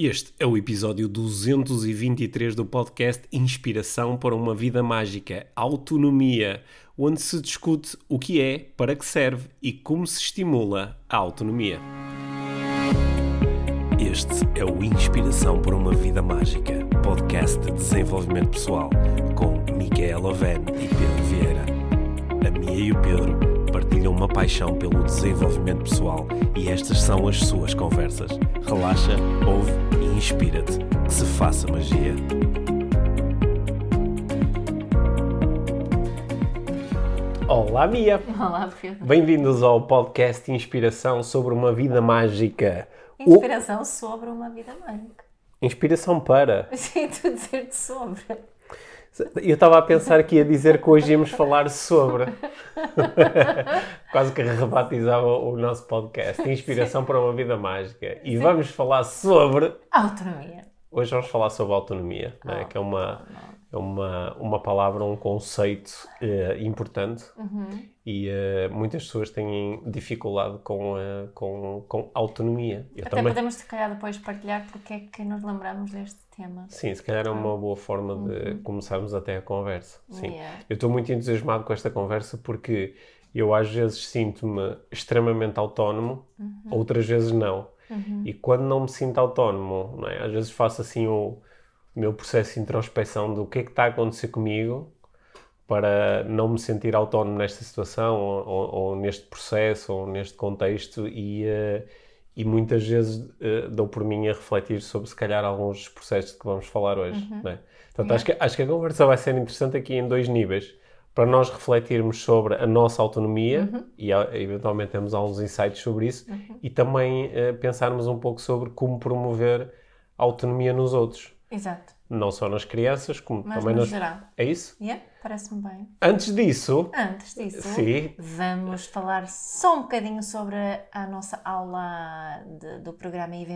Este é o episódio 223 do podcast Inspiração para uma Vida Mágica Autonomia, onde se discute o que é, para que serve e como se estimula a autonomia. Este é o Inspiração para uma Vida Mágica, podcast de desenvolvimento pessoal, com Micaela Oven e Pedro Vieira. A Mia e o Pedro partilham uma paixão pelo desenvolvimento pessoal e estas são as suas conversas. Relaxa, ouve e inspira-te. Que se faça magia. Olá, Mia! Olá, Pedro. Bem-vindos ao podcast Inspiração sobre uma vida mágica. Inspiração sobre uma vida mágica. Inspiração para. Sim, tu dizer-te sobre. Eu estava a pensar que ia dizer que hoje íamos falar sobre. Quase que rebatizava o nosso podcast. Inspiração para uma vida mágica. E vamos falar sobre. Autonomia. Hoje vamos falar sobre autonomia? Oh, que é uma, é uma, uma palavra, um conceito eh, importante e eh, muitas pessoas têm dificuldade com, eh, com, com autonomia. Eu Até também. podemos, se calhar, depois partilhar porque é que nos lembramos deste tema. Sim, se calhar é uma boa forma de começarmos até a conversa. Sim. Yeah. Eu estou muito entusiasmado com esta conversa porque eu às vezes sinto-me extremamente autónomo, outras vezes não. E quando não me sinto autónomo, é? às vezes faço assim o, o meu processo de introspecção do que é que está a acontecer comigo para não me sentir autónomo nesta situação ou, ou- ou neste processo ou neste contexto e, eh, e muitas vezes eh, dou por mim a refletir sobre se calhar alguns processos que vamos falar hoje. não é? Portanto, acho, que, acho que a conversa vai ser interessante aqui em dois níveis. Para nós refletirmos sobre a nossa autonomia e ah, eventualmente temos alguns insights sobre isso e também eh, pensarmos um pouco sobre como promover a autonomia nos outros. Exato. Não só nas crianças, como Mas também no nas... geral. É isso? Yeah, Parece-me bem. Antes disso, Antes disso, Sim. vamos falar só um bocadinho sobre a nossa aula de- do programa IV+.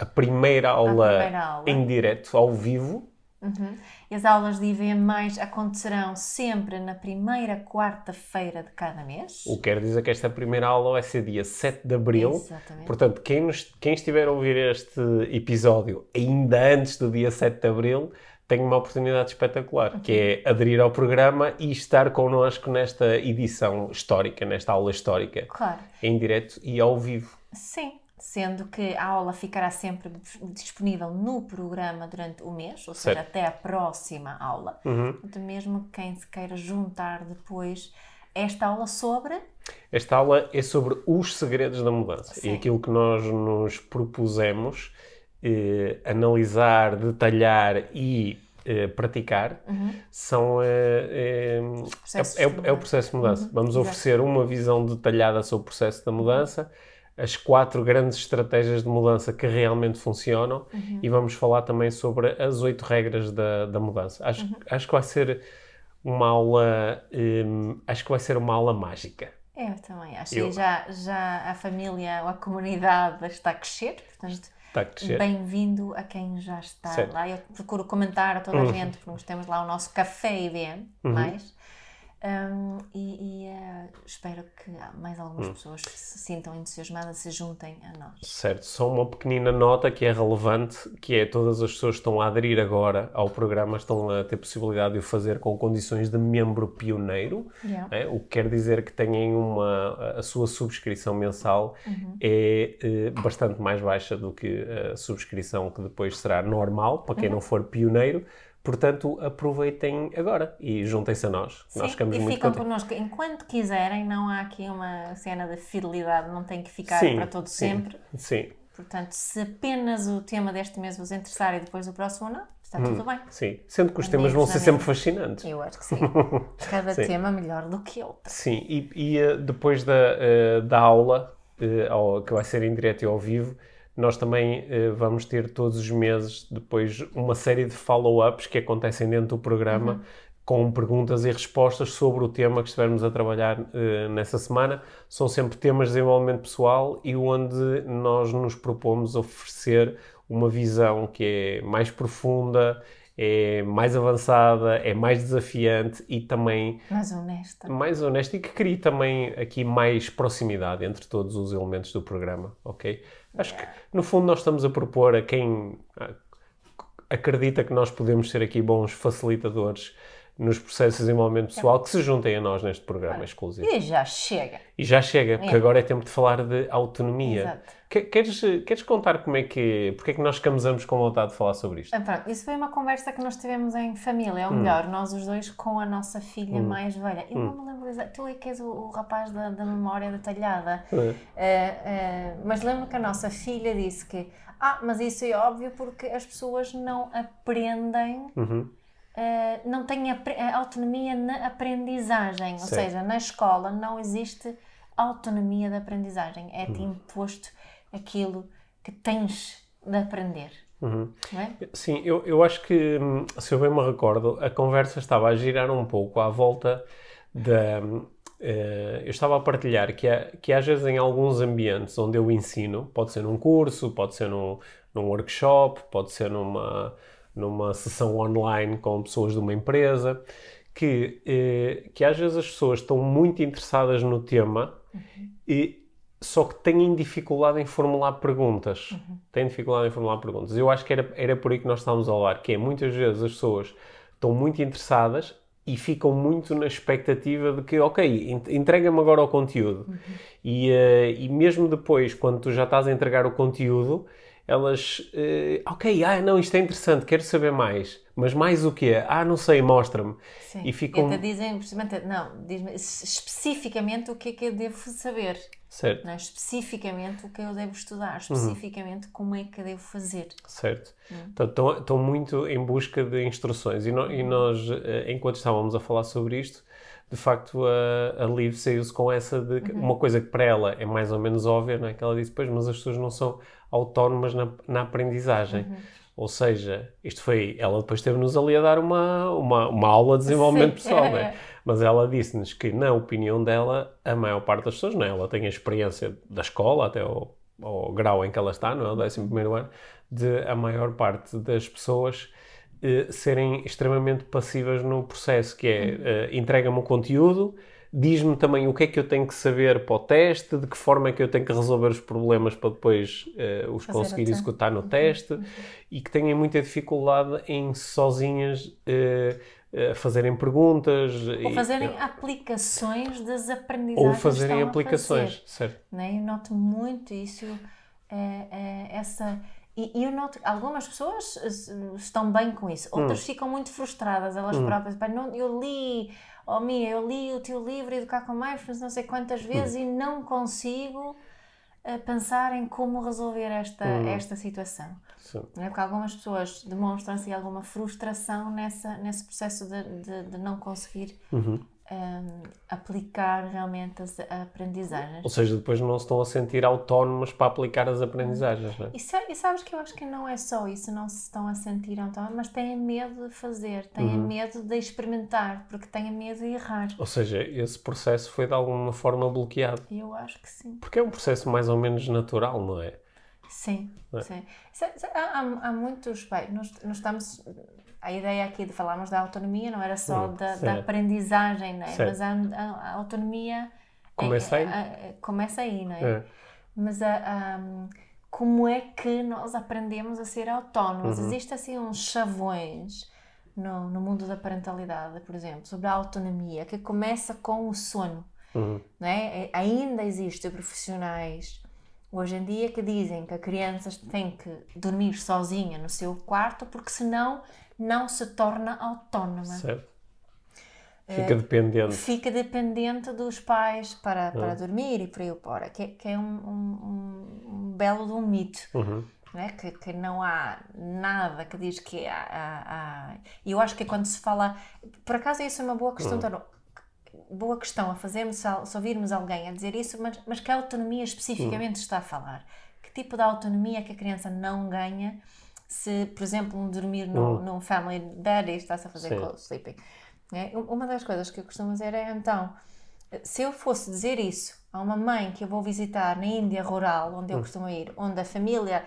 a primeira aula, primeira aula. em direto, ao vivo, Uhum. E As aulas de IV+, acontecerão sempre na primeira quarta-feira de cada mês. o que quer dizer que esta primeira aula vai ser dia 7 de Abril. Exatamente. Portanto, quem, nos- quem estiver a ouvir este episódio ainda antes do dia 7 de Abril, tem uma oportunidade espetacular, que é aderir ao programa e estar connosco nesta edição histórica, nesta aula histórica, Claro. em direto e ao vivo. Sim, sendo que a aula ficará sempre disponível no programa durante o mês, ou seja, Certo. até a próxima aula. Uhum. Mesmo quem se queira juntar depois, esta aula sobre. Esta aula é sobre os segredos da mudança Sim. e aquilo que nós nos propusemos eh, analisar, detalhar e eh, praticar são eh, eh, é, é é o processo de mudança. Vamos exato. oferecer uma visão detalhada sobre o processo da mudança, as quatro grandes estratégias de mudança que realmente funcionam e vamos falar também sobre as oito regras da, da mudança. Acho, acho que vai ser uma aula, hum, acho que vai ser uma aula mágica. Eu também acho. Eu- E já, já a família ou a comunidade está a crescer, portanto, Está a crescer. bem-vindo a quem já está Certo. lá. Eu procuro comentar a toda a gente, porque nós temos lá o nosso café IBM, mais. Um, e e, eh, espero que mais algumas pessoas se sintam entusiasmadas, se juntem a nós. Certo, só uma pequenina nota que é relevante, que é todas as pessoas que estão a aderir agora ao programa estão a ter possibilidade de o fazer com condições de membro pioneiro, Yeah. é? o que quer dizer que têm uma, a sua subscrição mensal Uhum. é eh, bastante mais baixa do que a subscrição que depois será normal, para Uhum. quem não for pioneiro, portanto aproveitem agora e juntem-se a nós, que nós Sim, ficamos e muito ficam contentes. connosco enquanto quiserem, não há aqui uma cena de fidelidade, não tem que ficar Sim, para todo sim, sempre. Sim, Portanto, se apenas o tema deste mês vos interessar e depois o próximo não, está tudo bem. sim, sendo que os Amigos temas vão ser sempre fascinantes. Eu acho que sim. Cada Sim. tema melhor do que outro. Sim, e, e, eh, depois da, eh, da aula, eh, que vai ser em direto e ao vivo, nós também eh, vamos ter todos os meses depois uma série de follow-ups que acontecem dentro do programa com perguntas e respostas sobre o tema que estivermos a trabalhar eh, nessa semana. São sempre temas de desenvolvimento pessoal e onde nós nos propomos oferecer uma visão que é mais profunda, é mais avançada, é mais desafiante e também Mas honesta. mais honesta e que crie também aqui mais proximidade entre todos os elementos do programa, ok? Acho que, no fundo, nós estamos a propor a quem acredita que nós podemos ser aqui bons facilitadores nos processos de desenvolvimento pessoal que se juntem a nós neste programa exclusivo. E já chega. E já chega, porque é. agora é tempo de falar de autonomia. Exato. Queres, queres contar como é que, porque é que nós ficamos com vontade de falar sobre isto? Então, isso foi uma conversa que nós tivemos em família, ou hum. melhor, nós os dois com a nossa filha hum. mais velha. Eu hum. não me lembro exatamente, tu é que és o, o rapaz da, da, memória detalhada, uh, uh, mas lembro que a nossa filha disse que, ah, mas isso é óbvio porque as pessoas não aprendem... Uhum uh, não têm a, autonomia na aprendizagem, ou seja, na escola não existe autonomia de aprendizagem, é-te uhum. imposto aquilo que tens de aprender. Uhum. É? Sim, eu, eu acho que, hum, se eu bem me recordo, a conversa estava a girar um pouco à volta da. Uh, eu estava a partilhar que, há, que às vezes em alguns ambientes onde eu ensino, pode ser num curso, pode ser num, num workshop, pode ser numa, numa sessão online com pessoas de uma empresa, que, eh, que às vezes as pessoas estão muito interessadas no tema uhum. e só que têm dificuldade em formular perguntas. Uhum. Têm dificuldade em formular perguntas. Eu acho que era, era por aí que nós estávamos a falar, que é muitas vezes as pessoas estão muito interessadas e ficam muito na expectativa de que, ok, entrega-me agora o conteúdo. Uhum. E, uh, e mesmo depois, quando tu já estás a entregar o conteúdo, elas, uh, ok, ah, não, isto é interessante, quero saber mais. Mas mais o quê? Ah, não sei, mostra-me. E ficam... E dizem, não, diz-me especificamente o que é que eu devo saber. Certo. É? Especificamente o que eu devo estudar, uhum. especificamente uhum. como é que eu devo fazer. Certo. Uhum. Então, estão, muito em busca de instruções. E, no, e nós, eh, enquanto estávamos a falar sobre isto, de facto a, a Liv saiu-se com essa de uhum. uma coisa que para ela é mais ou menos óbvia, não é? Que ela disse, pois, mas as pessoas não são autónomas na, na aprendizagem. Uhum. Ou seja, isto foi. Ela depois teve-nos ali a dar uma, uma, uma aula de desenvolvimento Sim. pessoal, é? Mas ela disse-nos que, na opinião dela, a maior parte das pessoas, não é? Ela tem a experiência da escola, até o, o grau em que ela está, não é? O 11 ano, de a maior parte das pessoas eh, serem extremamente passivas no processo, que é eh, entrega-me o conteúdo diz-me também o que é que eu tenho que saber para o teste, de que forma é que eu tenho que resolver os problemas para depois uh, os Fazer conseguir executar no uhum. teste uhum. e que têm muita dificuldade em sozinhas uh, uh, fazerem perguntas. Ou fazerem e, aplicações das aprendizagens. Ou fazerem aplicações, fazer, certo. Né? Eu noto muito isso, essa. E, eu noto que algumas pessoas estão bem com isso, outras hum. ficam muito frustradas, elas hum. próprias. Não, eu li oh Mia, eu li o teu livro Educar com Mindfulness não sei quantas hum. vezes hum. e não consigo uh, pensar em como resolver esta, hum. esta situação. Sim. É porque algumas pessoas demonstram-se alguma frustração nessa, nesse processo de, de, de não conseguir uhum um, aplicar realmente as aprendizagens. Ou seja, depois não se estão a sentir autónomos para aplicar as aprendizagens, não é? E, e, sabes que eu acho que não é só isso, não se estão a sentir autónomos, mas têm medo de fazer, têm uhum. medo de experimentar, porque têm medo de errar. Ou seja, esse processo foi de alguma forma bloqueado. Eu acho que sim. Porque é um processo mais ou menos natural, não é? Sim, é? sim. Há, há, há muitos. Bem, nós, nós estamos a ideia aqui de falarmos da autonomia não era só da, da, aprendizagem, né? mas a, a, a autonomia começa aí, a, começa aí não é? é. Mas a, como é que nós aprendemos a ser autónomos? Uhum. Existem assim uns chavões no, no mundo da parentalidade, por exemplo, sobre a autonomia, que começa com o sono. Uhum. Não é? Ainda existem profissionais hoje em dia que dizem que a criança tem que dormir sozinha no seu quarto porque senão não se torna autónoma. Certo. Fica uh, dependente. Fica dependente dos pais para, para uhum. dormir e por aí fora, que, que é um, um, um, belo de um mito. Uhum. Né? Que, que não há nada que diz que há, há, há, eu acho que quando se fala. Por acaso, isso é uma boa questão. Uhum. Boa questão a fazermos, se ouvirmos alguém a dizer isso, mas, mas que autonomia especificamente uhum. está a falar? Que tipo de autonomia que a criança não ganha se, por exemplo, dormir no, hum. num family bed e está-se a fazer co-sleeping. É? Uma das coisas que eu costumo dizer é, então, se eu fosse dizer isso a uma mãe que eu vou visitar na Índia rural, onde eu hum. costumo ir, onde a família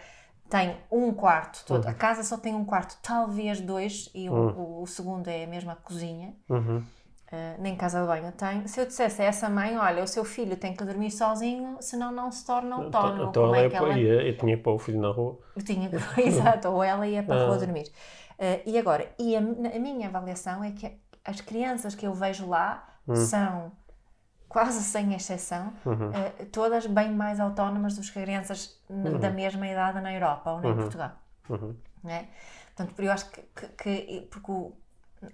tem um quarto todo, uhum. a casa só tem um quarto, talvez dois, e o, uhum. o, o, segundo é a mesma cozinha. Uhum. Uh, nem casa de banho tenho. Se eu dissesse a essa mãe, olha, o seu filho tem que dormir sozinho, senão não se torna então, autónomo. Então, ela, é ela... Ia, eu tinha pôr o filho na rua. Eu tinha que... Exato, ou ela ia para a rua ah. dormir. Uh, e agora, e a, a, minha avaliação é que as crianças que eu vejo lá hum. são, quase sem exceção, uhum. uh, todas bem mais autónomas do que as crianças uhum. da mesma idade na Europa ou em uhum. Portugal. Uhum. É? Portanto, eu acho que, que, que porque o,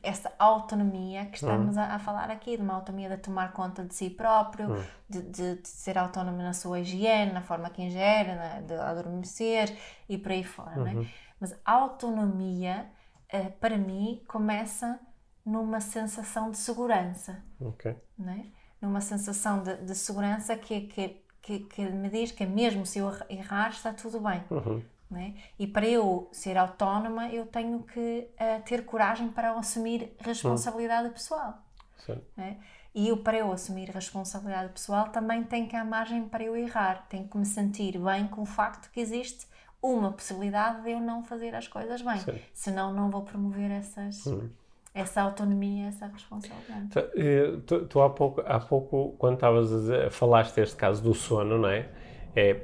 essa autonomia que estamos uhum. a, a, falar aqui, de uma autonomia de tomar conta de si próprio, uhum. de, de, de, ser autónomo na sua higiene, na forma que ingere, na, de adormecer e por aí fora. Uhum. Né? Mas a autonomia, uh, para mim, começa numa sensação de segurança. Okay. Né? Numa sensação de, de segurança que, que, que, que, me diz que mesmo se eu errar, está tudo bem. Né? E para eu ser autónoma, eu tenho que uh, ter coragem para assumir responsabilidade hum. pessoal. Né? E eu, para eu assumir responsabilidade pessoal, também tenho que há margem para eu errar. Tenho que me sentir bem com o facto que existe uma possibilidade de eu não fazer as coisas bem. Sim. Senão, não vou promover essas. Hum essa autonomia, essa responsabilidade. Tu, eh, tu, tu, há, pouco, há pouco, quando estavas a dizer, falaste deste caso do sono, não é? É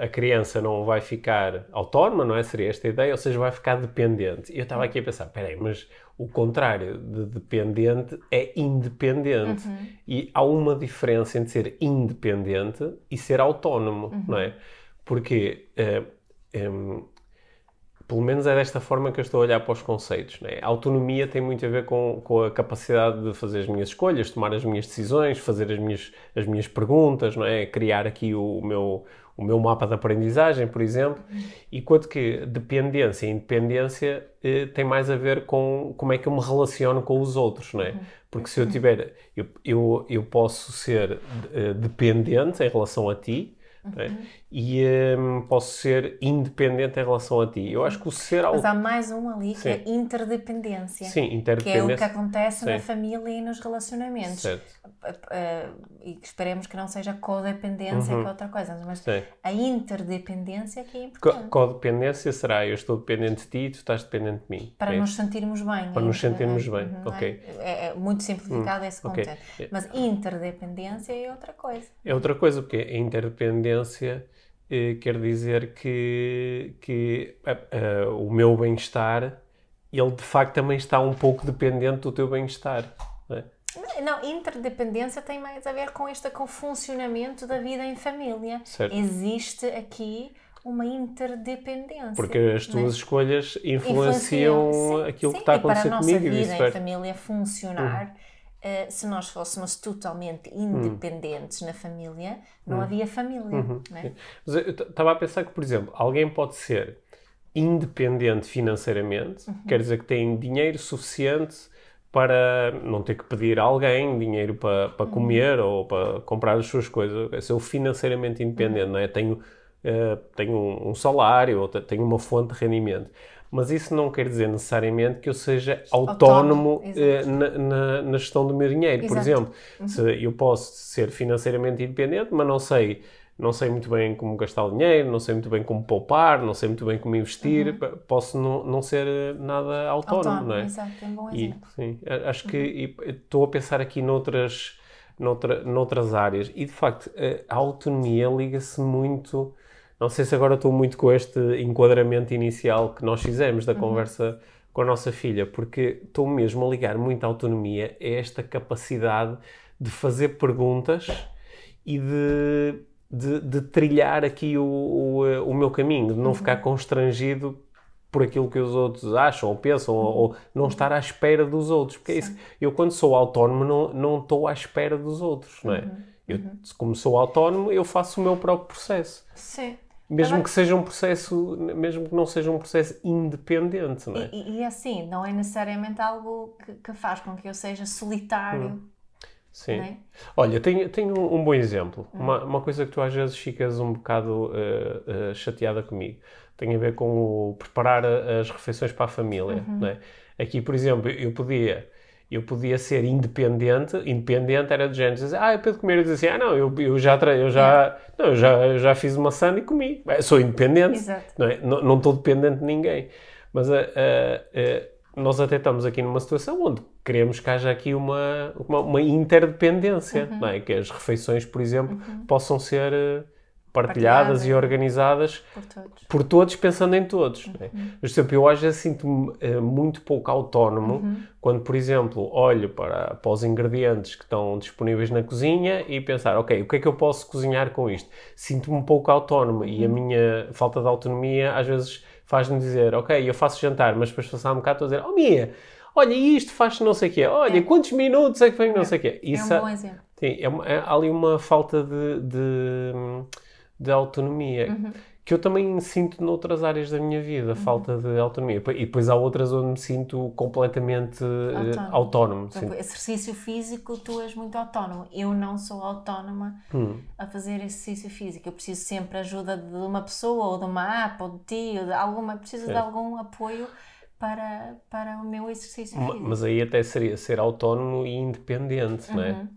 a, a, criança não vai ficar autónoma, não é? Seria esta a ideia, ou seja, vai ficar dependente. E eu estava aqui a pensar, peraí, mas o contrário de dependente é independente. Uhum. E há uma diferença entre ser independente e ser autónomo, uhum. não é? Porque uh, eh, um, pelo menos é desta forma que eu estou a olhar para os conceitos. Né? A autonomia tem muito a ver com, com a capacidade de fazer as minhas escolhas, tomar as minhas decisões, fazer as minhas, as minhas perguntas, não é? criar aqui o, o meu, o meu mapa de aprendizagem, por exemplo. Enquanto que dependência e independência eh, tem mais a ver com como é que eu me relaciono com os outros, não é? Porque se eu tiver, eu, eu, eu posso ser eh, dependente em relação a ti, é? E um, posso ser independente em relação a ti. Eu acho que o ser Mas há mais um ali Sim. que é interdependência. Sim, interdependência. Que é o que acontece Sim. na família e nos relacionamentos. Certo. Uh, e esperemos que não seja codependência, uhum. que é outra coisa. Mas Sim. a interdependência é que é importante. Co codependência será eu estou dependente de ti e tu estás dependente de mim. Para é nos sentirmos bem. Para é nos sentirmos bem, uhum, ok. É, é, muito simplificado uhum. esse conceito. Okay. Mas interdependência é outra coisa. É outra coisa, porque a interdependência eh, quer dizer que, que uh, uh, o meu bem-estar, ele de facto também está um pouco dependente do teu bem-estar. Não, é? não, interdependência tem mais a ver com este com o funcionamento da vida em família. Certo. Existe aqui uma interdependência. Porque as tuas é? escolhas influenciam, influenciam aquilo sim, que está a acontecer comigo. E para a nossa vida em família funcionar, uhum Uh, se nós fôssemos totalmente independentes hum. na família, não hum. havia família. Uhum. Mas eu estava a pensar que, por exemplo, alguém pode ser independente financeiramente, uhum. quer dizer que tem dinheiro suficiente para não ter que pedir a alguém dinheiro para, para uhum. comer ou para comprar as suas coisas. É ser financeiramente independente, uhum. não é? Tenho, uh, tenho um salário ou tenho uma fonte de rendimento mas isso não quer dizer necessariamente que eu seja autónomo, autónomo eh, na, na, na, gestão do meu dinheiro. Exato. Por exemplo, uhum. se eu posso ser financeiramente independente, mas não sei, não sei muito bem como gastar o dinheiro, não sei muito bem como poupar, não sei muito bem como investir, uhum. posso não, não ser nada autónomo, autónomo não é? Exato, é um bom exemplo. E, sim, acho que uhum. estou a pensar aqui noutras, noutra, noutras áreas e de facto a autonomia liga-se muito não sei se agora estou muito com este enquadramento inicial que nós fizemos da uhum. conversa com a nossa filha, porque estou mesmo a ligar muita autonomia a esta capacidade de fazer perguntas e de, de, de trilhar aqui o, o, o, meu caminho, de não uhum. ficar constrangido por aquilo que os outros acham ou pensam, uhum. ou, ou, não estar à espera dos outros. Porque é isso. Eu, quando sou autónomo, não, não estou à espera dos outros, não é? Uhum. Eu, uhum. como sou autónomo, eu faço o meu próprio processo. Sim. Mesmo que seja um processo, mesmo que não seja um processo independente, não é? E, e assim, não é necessariamente algo que, que, faz com que eu seja solitário. Hum. Sim. É? Olha, tenho, tenho um, um bom exemplo. Hum. Uma, uma coisa que tu às vezes ficas um bocado uh, uh, chateada comigo. Tem a ver com o preparar as refeições para a família. Uhum. É? Aqui, por exemplo, eu podia eu podia ser independente, independente era de género, dizer, ah, é para comer, eu dizia assim, ah, não, eu, eu já, eu já, não, eu já, eu já fiz uma sanda e comi, sou independente, Exato. não, é? não, não estou dependente de ninguém, mas a, a, a, nós até estamos aqui numa situação onde queremos que haja aqui uma, uma, uma interdependência, uhum. não é? Que as refeições, por exemplo, uhum. possam ser eh, partilhadas e organizadas por todos. por todos, pensando em todos. Uhum. Por exemplo, eu às vezes sinto-me uh, muito pouco autónomo uhum. quando, por exemplo, olho para, para os ingredientes que estão disponíveis na cozinha e pensar, ok, o que é que eu posso cozinhar com isto? Sinto-me um pouco autónomo uhum. e a uhum. minha falta de autonomia às vezes faz-me dizer, ok, eu faço jantar, mas depois passar um bocado estou a dizer, oh Mia, olha, isto faz não sei o quê, olha, é. quantos minutos é que vem não é. sei o quê. Isso é um bom exemplo. Sim, é, é, há ali uma falta de, de de autonomia. Uhum. Que eu também sinto noutras áreas da minha vida, uhum. falta de autonomia. E depois há outras onde me sinto completamente eh, autónomo. autónomo então, exercício físico, tu és muito autónomo. Eu não sou autónoma hum. a fazer exercício físico. Eu preciso sempre ajuda de uma pessoa, ou de uma app, ou de ti, ou de alguma. Preciso é. de algum apoio para, para o meu exercício físico. Mas aí até seria ser autónomo e independente, uhum. não é?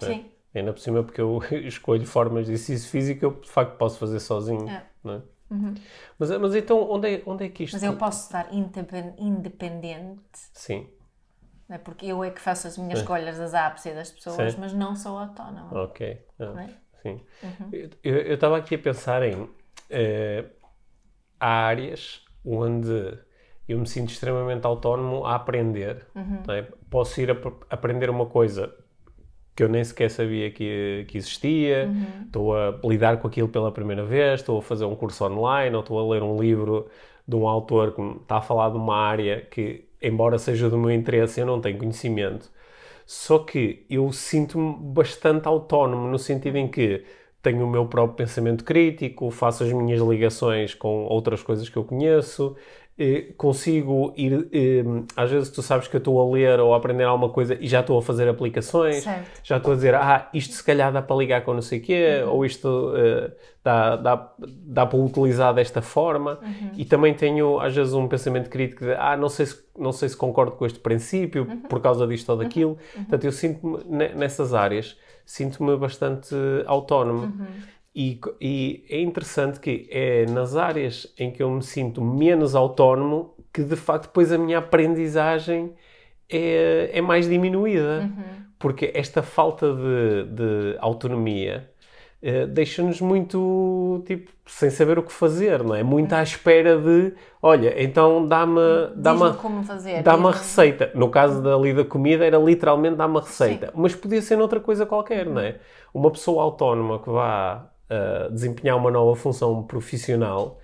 Sim. Ainda por cima, porque eu escolho formas de exercício físico eu de facto posso fazer sozinho. É. Não é? Uhum. Mas, mas então, onde é, onde é que isto. Mas eu posso estar independente. Sim. É porque eu é que faço as minhas escolhas das apps e das pessoas, Sim. mas não sou autónoma. Ok. Ah, é? Sim. Uhum. Eu estava aqui a pensar em. Uh, há áreas onde eu me sinto extremamente autónomo a aprender. Uhum. É? Posso ir a aprender uma coisa que eu nem sequer sabia que, que existia, uhum. estou a lidar com aquilo pela primeira vez, estou a fazer um curso online ou estou a ler um livro de um autor que está a falar de uma área que, embora seja do meu interesse, eu não tenho conhecimento. Só que eu sinto-me bastante autónomo no sentido em que tenho o meu próprio pensamento crítico, faço as minhas ligações com outras coisas que eu conheço, eh, consigo ir. Eh, às vezes tu sabes que eu estou a ler ou a aprender alguma coisa e já estou a fazer aplicações, certo. já estou a dizer, ah, isto se calhar dá para ligar com não sei o quê, uhum. ou isto uh, dá, dá, dá para utilizar desta forma. Uhum. E também tenho às vezes um pensamento crítico de, ah, não sei se, não sei se concordo com este princípio uhum. por causa disto ou daquilo. Uhum. Uhum. Portanto, eu sinto-me nessas áreas, sinto-me bastante autónomo. Uhum. E, e, é interessante que é nas áreas em que eu me sinto menos autónomo que de facto depois a minha aprendizagem é, é mais diminuída. Uhum. Porque esta falta de, de autonomia uh, deixa-nos muito tipo, sem saber o que fazer, não é? Muito à espera de olha, então dá-me dá uma, como fazer, dá uma receita. No caso da lida comida era literalmente dar uma receita, Sim. mas podia ser noutra coisa qualquer, não é? Uma pessoa autónoma que vá uh, desempenhar uma nova função profissional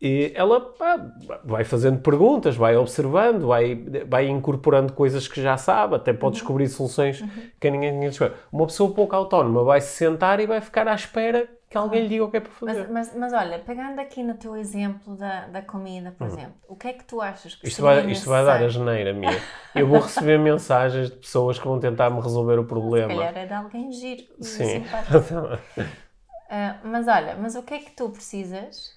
e ela pá, vai fazendo perguntas, vai observando, vai, vai incorporando coisas que já sabe, até pode uhum. descobrir soluções uhum. que ninguém tinha descoberto. Uma pessoa pouco autónoma vai se sentar e vai ficar à espera que alguém lhe diga o que é para fazer. Mas, mas, mas olha, pegando aqui no teu exemplo da, da comida, por uhum. exemplo, o que é que tu achas que isto vai, Isto vai dar a geneira minha. Eu vou receber mensagens de pessoas que vão tentar me resolver o problema. Se calhar é de alguém giro. Sim. Uh, mas olha, mas o que é que tu precisas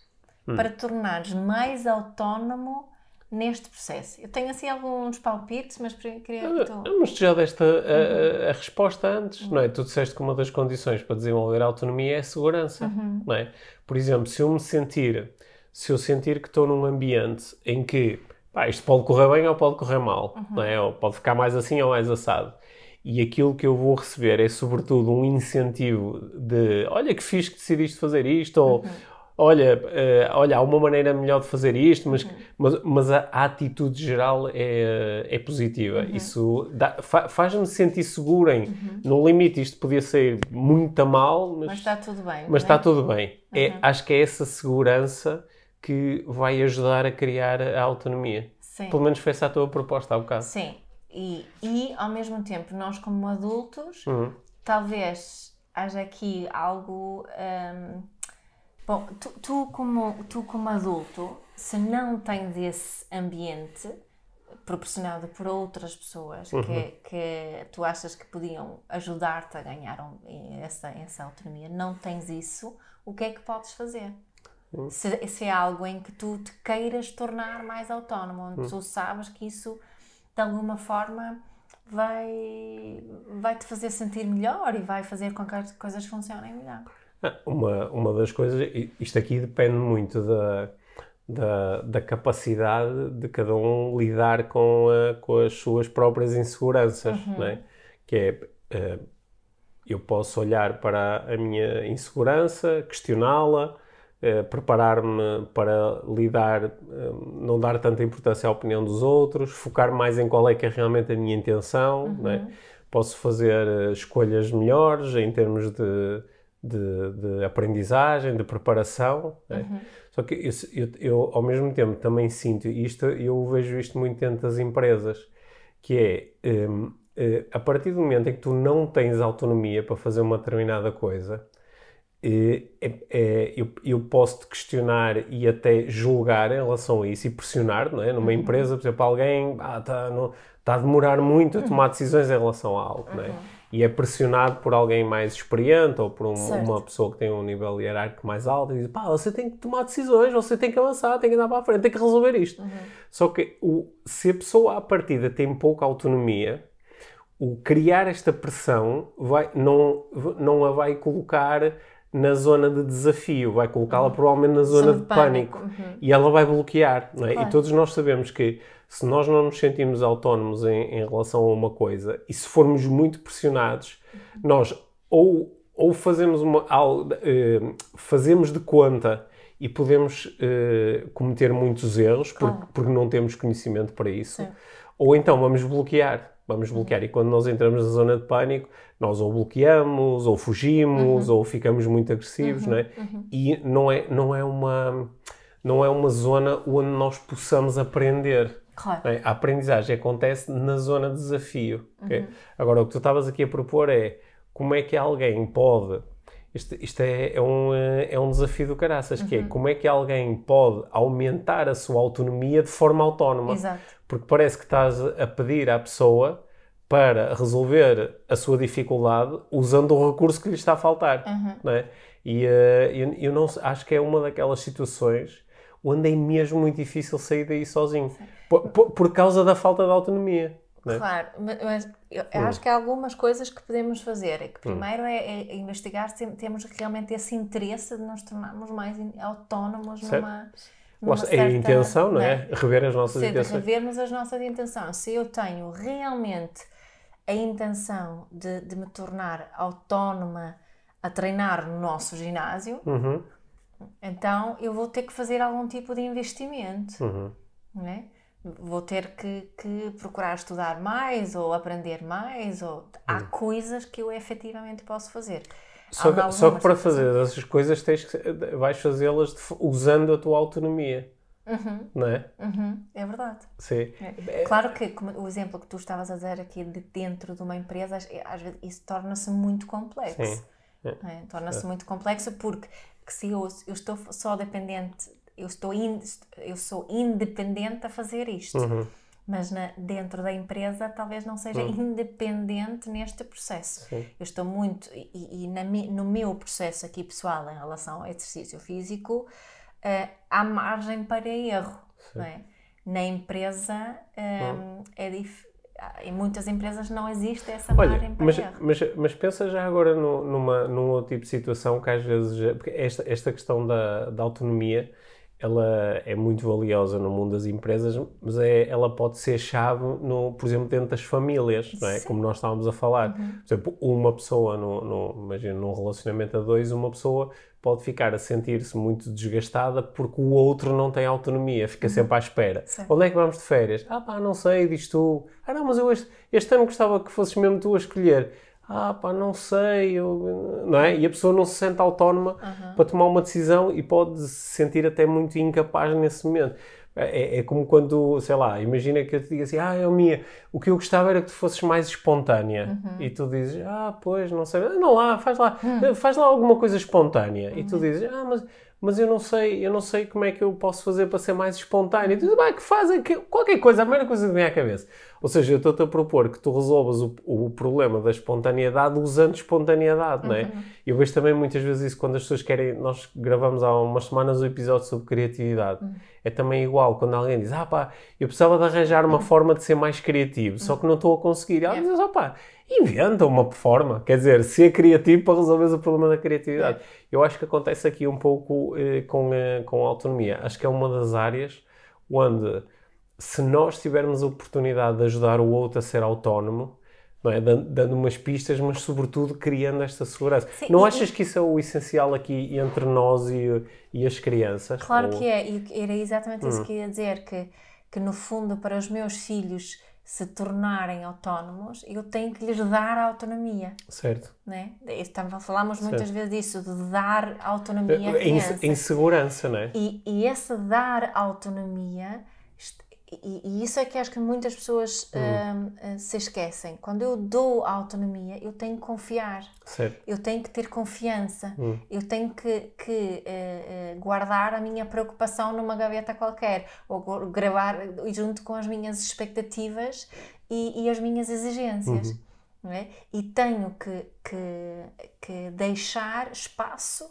hum. para tornares mais autónomo neste processo? Eu tenho assim alguns palpites, mas queria que tu... Ah, mas tu já deste a, a, a resposta antes, uhum. não é? Tu disseste que uma das condições para desenvolver a autonomia é a segurança, uhum. não é? Por exemplo, se eu me sentir, se eu sentir que estou num ambiente em que pá, isto pode correr bem ou pode correr mal, uhum. não é? Ou pode ficar mais assim ou mais assado e aquilo que eu vou receber é sobretudo um incentivo de olha que fiz que decidiste fazer isto ou uhum. olha, uh, olha, há uma maneira melhor de fazer isto, mas, uhum. mas, mas a, a, atitude geral é, é positiva. Uhum. Isso fa, faz-me sentir seguro em, uhum. no limite, isto podia ser muito mal, mas, mas está tudo bem. Mas está é? tudo bem. É, uhum. acho que é essa segurança que vai ajudar a criar a autonomia. Sim. Pelo menos foi essa a tua proposta há bocado. Sim, e, e ao mesmo tempo, nós como adultos, uhum. talvez haja aqui algo. Um, bom, tu, tu, como, tu como adulto, se não tens esse ambiente proporcionado por outras pessoas uhum. que, que tu achas que podiam ajudar-te a ganhar um, essa, essa autonomia, não tens isso, o que é que podes fazer? Uhum. Se, se, é algo em que tu te queiras tornar mais autónomo, onde uhum. tu sabes que isso de alguma forma vai, vai te fazer sentir melhor e vai fazer com que as coisas funcionem melhor. Ah, uma, uma das coisas, isto aqui depende muito da, da, da capacidade de cada um lidar com, com as suas próprias inseguranças, uhum. não é? Que é, uh, eu posso olhar para a minha insegurança, questioná-la, uh, preparar-me para lidar, uh, não dar tanta importância à opinião dos outros, focar mais em qual é que é realmente a minha intenção, uhum. não é? Posso fazer escolhas melhores em termos de, de, de aprendizagem, de preparação, é? uhum. Só que eu, eu, eu, ao mesmo tempo, também sinto isto, eu vejo isto muito dentro das empresas, que é, um, eh, a partir do momento em que tu não tens autonomia para fazer uma determinada coisa, eu, eu, posso te questionar e até julgar em relação a isso e pressionar, não é? Numa uhum. empresa, por exemplo, alguém está ah, tá, tá a demorar muito a tomar uhum. decisões em relação a algo, não é? Uhum e é pressionado por alguém mais experiente ou por um, uma pessoa que tem um nível hierárquico mais alto e diz: pá, você tem que tomar decisões, você tem que avançar, tem que andar para a frente, tem que resolver isto. Uhum. Só que o, se a pessoa à partida tem pouca autonomia, o criar esta pressão vai, não, não a vai colocar na zona de desafio, vai colocá-la uhum. provavelmente na zona, de, de pânico, pânico. Uhum. e ela vai bloquear. Não é? Claro. E todos nós sabemos que se nós não nos sentimos autónomos em, em relação a uma coisa e se formos muito pressionados, nós ou, ou fazemos, uma, eh, fazemos de conta e podemos eh, cometer muitos erros claro. porque, porque, não temos conhecimento para isso, Sim. ou então vamos bloquear. Vamos bloquear. E quando nós entramos na zona de pânico, nós ou bloqueamos, ou fugimos, uhum. ou ficamos muito agressivos, uhum. não é? Uhum. E não é, não, é uma, não é uma zona onde nós possamos aprender. Claro. É? A aprendizagem acontece na zona de desafio. Okay? Uhum. Agora, o que tu estavas aqui a propor é como é que alguém pode. Isto, isto é, é, um, é um desafio do caraças, que é uhum. como é que alguém pode aumentar a sua autonomia de forma autónoma. Exato. Porque parece que estás a pedir à pessoa para resolver a sua dificuldade usando o recurso que lhe está a faltar. Uhum. Não é? E uh, eu, eu não, acho que é uma daquelas situações onde é mesmo muito difícil sair daí sozinho. Por, por, por, causa da falta de autonomia. É? Claro, mas eu hum. acho que há algumas coisas que podemos fazer. Que hum. primeiro hum. é, é, investigar se temos realmente esse interesse de nos tornarmos mais autónomos certo. numa. Certa, é a intenção, não é? Né? Rever as nossas Sim, intenções. Revermos as nossas intenções. Se eu tenho realmente a intenção de, de me tornar autónoma a treinar no nosso ginásio, uhum então eu vou ter que fazer algum tipo de investimento, uhum. né? Vou ter que, que, procurar estudar mais ou aprender mais, ou há uhum. coisas que eu efetivamente posso fazer. Só que, só que para fazer essas coisas tens que, vais fazê-las usando a tua autonomia. Uhum. Não é? Uhum. É verdade. Sim. É. Claro que como o exemplo que tu estavas a dizer aqui de dentro de uma empresa, às vezes isso torna-se muito complexo. É. É? Torna-se é. muito complexo porque que se eu, eu estou só dependente, eu, estou in, eu sou independente a fazer isto. Uhum. Mas na, dentro da empresa talvez não seja uhum. independente neste processo. Sim. Eu estou muito, e, e na, no meu processo aqui pessoal em relação ao exercício físico, uh, há margem para erro. Não é? Na empresa um, uhum. é difícil em muitas empresas não existe essa Olha, margem para mas, erro. Mas, mas pensa já agora no, numa, num outro tipo de situação que às vezes... Porque esta, esta questão da, da autonomia, ela é muito valiosa no mundo das empresas, mas é, ela pode ser chave, no, por exemplo, dentro das famílias, não é? como nós estávamos a falar. Uhum. Por exemplo, uma pessoa, no, no, imagina, num relacionamento a dois, uma pessoa pode ficar a sentir-se muito desgastada porque o outro não tem autonomia, fica uhum. sempre à espera. Sim. Onde é que vamos de férias? Ah pá, não sei, diz tu. Ah não, mas eu este, este ano gostava que fosses mesmo tu a escolher. Ah pá, não sei, eu... não é? E a pessoa não se sente autónoma uhum. para tomar uma decisão e pode se sentir até muito incapaz nesse momento. É, é, como quando, sei lá, imagina que eu te diga assim, ah, eu minha, o que eu gostava era que tu fosses mais espontânea. Uhum. E tu dizes, ah, pois, não sei, não lá, faz lá, uhum. faz lá alguma coisa espontânea. Uhum. E tu uhum. dizes, ah, mas, mas eu não sei, eu não sei como é que eu posso fazer para ser mais espontânea. E tu dizes, ah, que faz, qualquer coisa, a primeira coisa que vem à cabeça. Ou seja, eu estou-te a propor que tu resolvas o, o, problema da espontaneidade usando espontaneidade, uhum. não é? Uhum. Eu vejo também muitas vezes isso quando as pessoas querem. Nós gravamos há umas semanas o um episódio sobre criatividade. Uhum. é também igual quando alguém diz, ah pá, eu precisava de arranjar uma forma de ser mais criativo, só que não estou a conseguir. E ela diz, ah pá, inventa uma forma. Quer dizer, ser criativo para resolver o problema da criatividade. Eu acho que acontece aqui um pouco eh, com, a, com a autonomia. Acho que é uma das áreas onde, se nós tivermos a oportunidade de ajudar o outro a ser autónomo, é? dando, umas pistas, mas sobretudo criando esta segurança. Sim, não e, achas que isso é o essencial aqui entre nós e, e as crianças? Claro Ou... que é, e era exatamente isso hum. que ia dizer, que, que no fundo para os meus filhos se tornarem autónomos, eu tenho que lhes dar a autonomia. Certo. Né? Falamos muitas vezes disso, de dar autonomia à criança. Em, em segurança, não é? E, e esse dar autonomia e, e, isso é que acho que muitas pessoas uh, se esquecem. Quando eu dou a autonomia, eu tenho que confiar. Certo. Eu tenho que ter confiança. Hum. Eu tenho que, que uh, guardar a minha preocupação numa gaveta qualquer. Ou gravar junto com as minhas expectativas e, e as minhas exigências. Uhum. É? E tenho que, que, que deixar espaço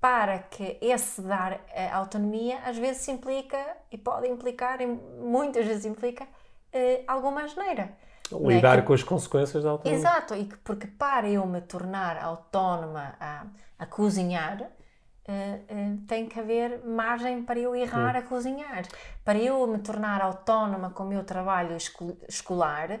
para que esse dar autonomia às vezes implica, e pode implicar, e muitas vezes implica, uh, alguma asneira. Lidar é? com as consequências da autonomia. Exato, e que, porque para eu me tornar autónoma a, a cozinhar, uh, uh, tem que haver margem para eu errar hum. a cozinhar. Para eu me tornar autónoma com o meu trabalho escolar,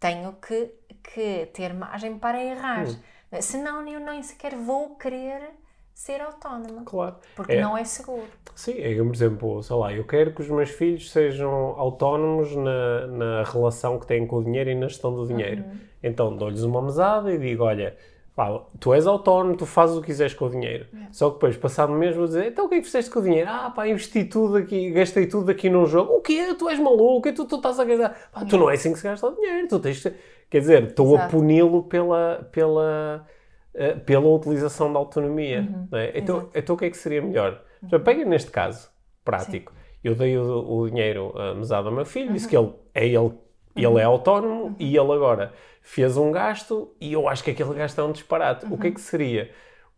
tenho que, que ter margem para errar. Hum. Senão eu nem sequer vou querer ser autónoma. Claro. Porque é, não é seguro. Sim, é, por exemplo, sei lá, eu quero que os meus filhos sejam autónomos na, na relação que têm com o dinheiro e na gestão do dinheiro. Uhum. Então dou-lhes uma mesada e digo: olha. Pá, tu és autónomo, tu fazes o que quiseres com o dinheiro. É. Só que depois, passado mês, vou dizer: então o que é que fizeste com o dinheiro? Ah, pá, investi tudo aqui, gastei tudo aqui num jogo. O quê? Tu és maluco? Tu, tu estás a gastar? Pá, é. tu não é assim que se gasta o dinheiro. Tu tens Quer dizer, estou a puni-lo pela. pela uh, pela utilização da autonomia. Uhum, é? então, então, o que é que seria melhor? Uhum. Pega neste caso prático. Sim. Eu dei o, o dinheiro uh, mesado ao meu filho, uhum. disse que ele é, ele, ele é uhum. autónomo uhum. e ele agora fez um gasto e eu acho que aquele gasto é um disparate. O que é que seria?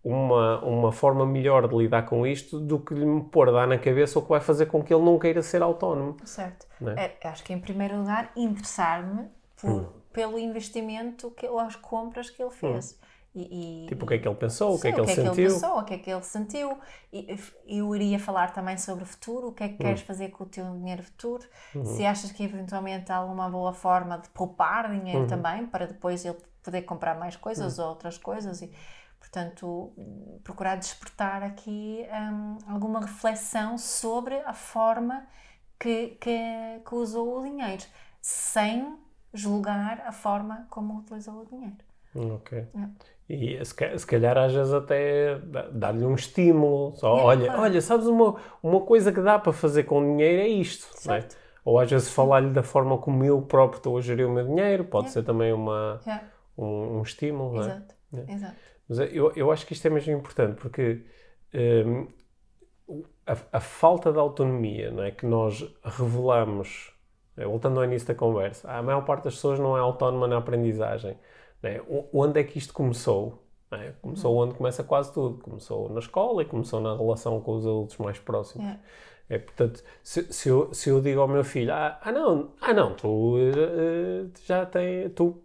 Uma, uma forma melhor de lidar com isto do que lhe pôr a dar na cabeça o que vai fazer com que ele não queira ser autónomo. Certo. É? É, acho que, em primeiro lugar, interessar-me hum. pelo investimento, que, ou as compras que ele fez. Hum. E, e, tipo, o que é que ele pensou, sim, o que é que, ele, que é que ele pensou, o que é que ele sentiu. E, eu iria falar também sobre o futuro, o que é que queres hum. fazer com o teu dinheiro futuro. Uhum. Se achas que eventualmente há alguma boa forma de poupar dinheiro uhum. também, para depois ele poder comprar mais coisas uhum. ou outras coisas. E, portanto, procurar despertar aqui um, alguma reflexão sobre a forma que, que, que usou o dinheiro, sem julgar a forma como utilizou o dinheiro. Ok. É. E se calhar às vezes até dar-lhe um estímulo. Só, é, olha, claro. olha, sabes uma, uma coisa que dá para fazer com dinheiro é isto. É? Ou às vezes falar-lhe da forma como eu próprio estou a gerir o meu dinheiro, pode é. ser também uma, um, um, estímulo. Exato. É? Exato. Mas eu, eu acho que isto é mesmo importante porque um, a, a, falta de autonomia não é, que nós revelamos, é, voltando ao início da conversa, a maior parte das pessoas não é autónoma na aprendizagem. Né? Onde é que isto começou? Né? Começou onde começa quase tudo. Começou na escola e começou na relação com os adultos mais próximos. É. É, portanto, se, se, eu, se eu digo ao meu filho, ah, ah não, ah não, tu uh, já tem, tu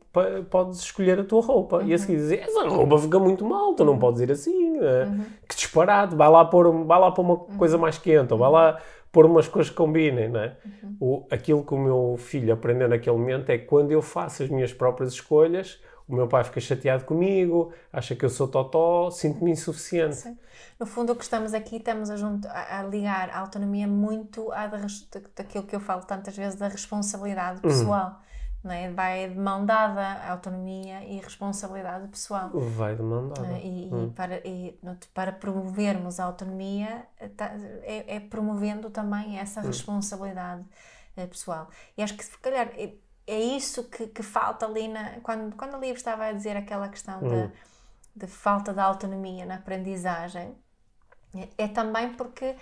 podes escolher a tua roupa. Uhum. E a seguir dizer, essa roupa fica muito mal, tu não uhum. podes ir assim, uh, uhum. que disparado, vai lá pôr, vai lá pôr uma uhum. coisa mais quente, ou vai lá pôr umas coisas que combinem, não é? Uhum. O, aquilo que o meu filho aprendeu naquele momento é que quando eu faço as minhas próprias escolhas, o meu pai fica chateado comigo, acha que eu sou totó, sinto-me insuficiente. Sim. No fundo, o que estamos aqui, estamos a, junto, a, a ligar a autonomia muito à da, daquilo que eu falo tantas vezes, da responsabilidade uhum. pessoal. Uhum. Não é? Vai de mão dada a autonomia e responsabilidade pessoal. Vai de mão dada. É? E, uhum. e, para, e para promovermos a autonomia, tá, é, é promovendo também essa uhum. responsabilidade uhum. pessoal. E acho que, se calhar, é isso que, que falta ali na, quando, quando o livro estava a dizer aquela questão hum. de, de falta de autonomia na aprendizagem, é, é também porque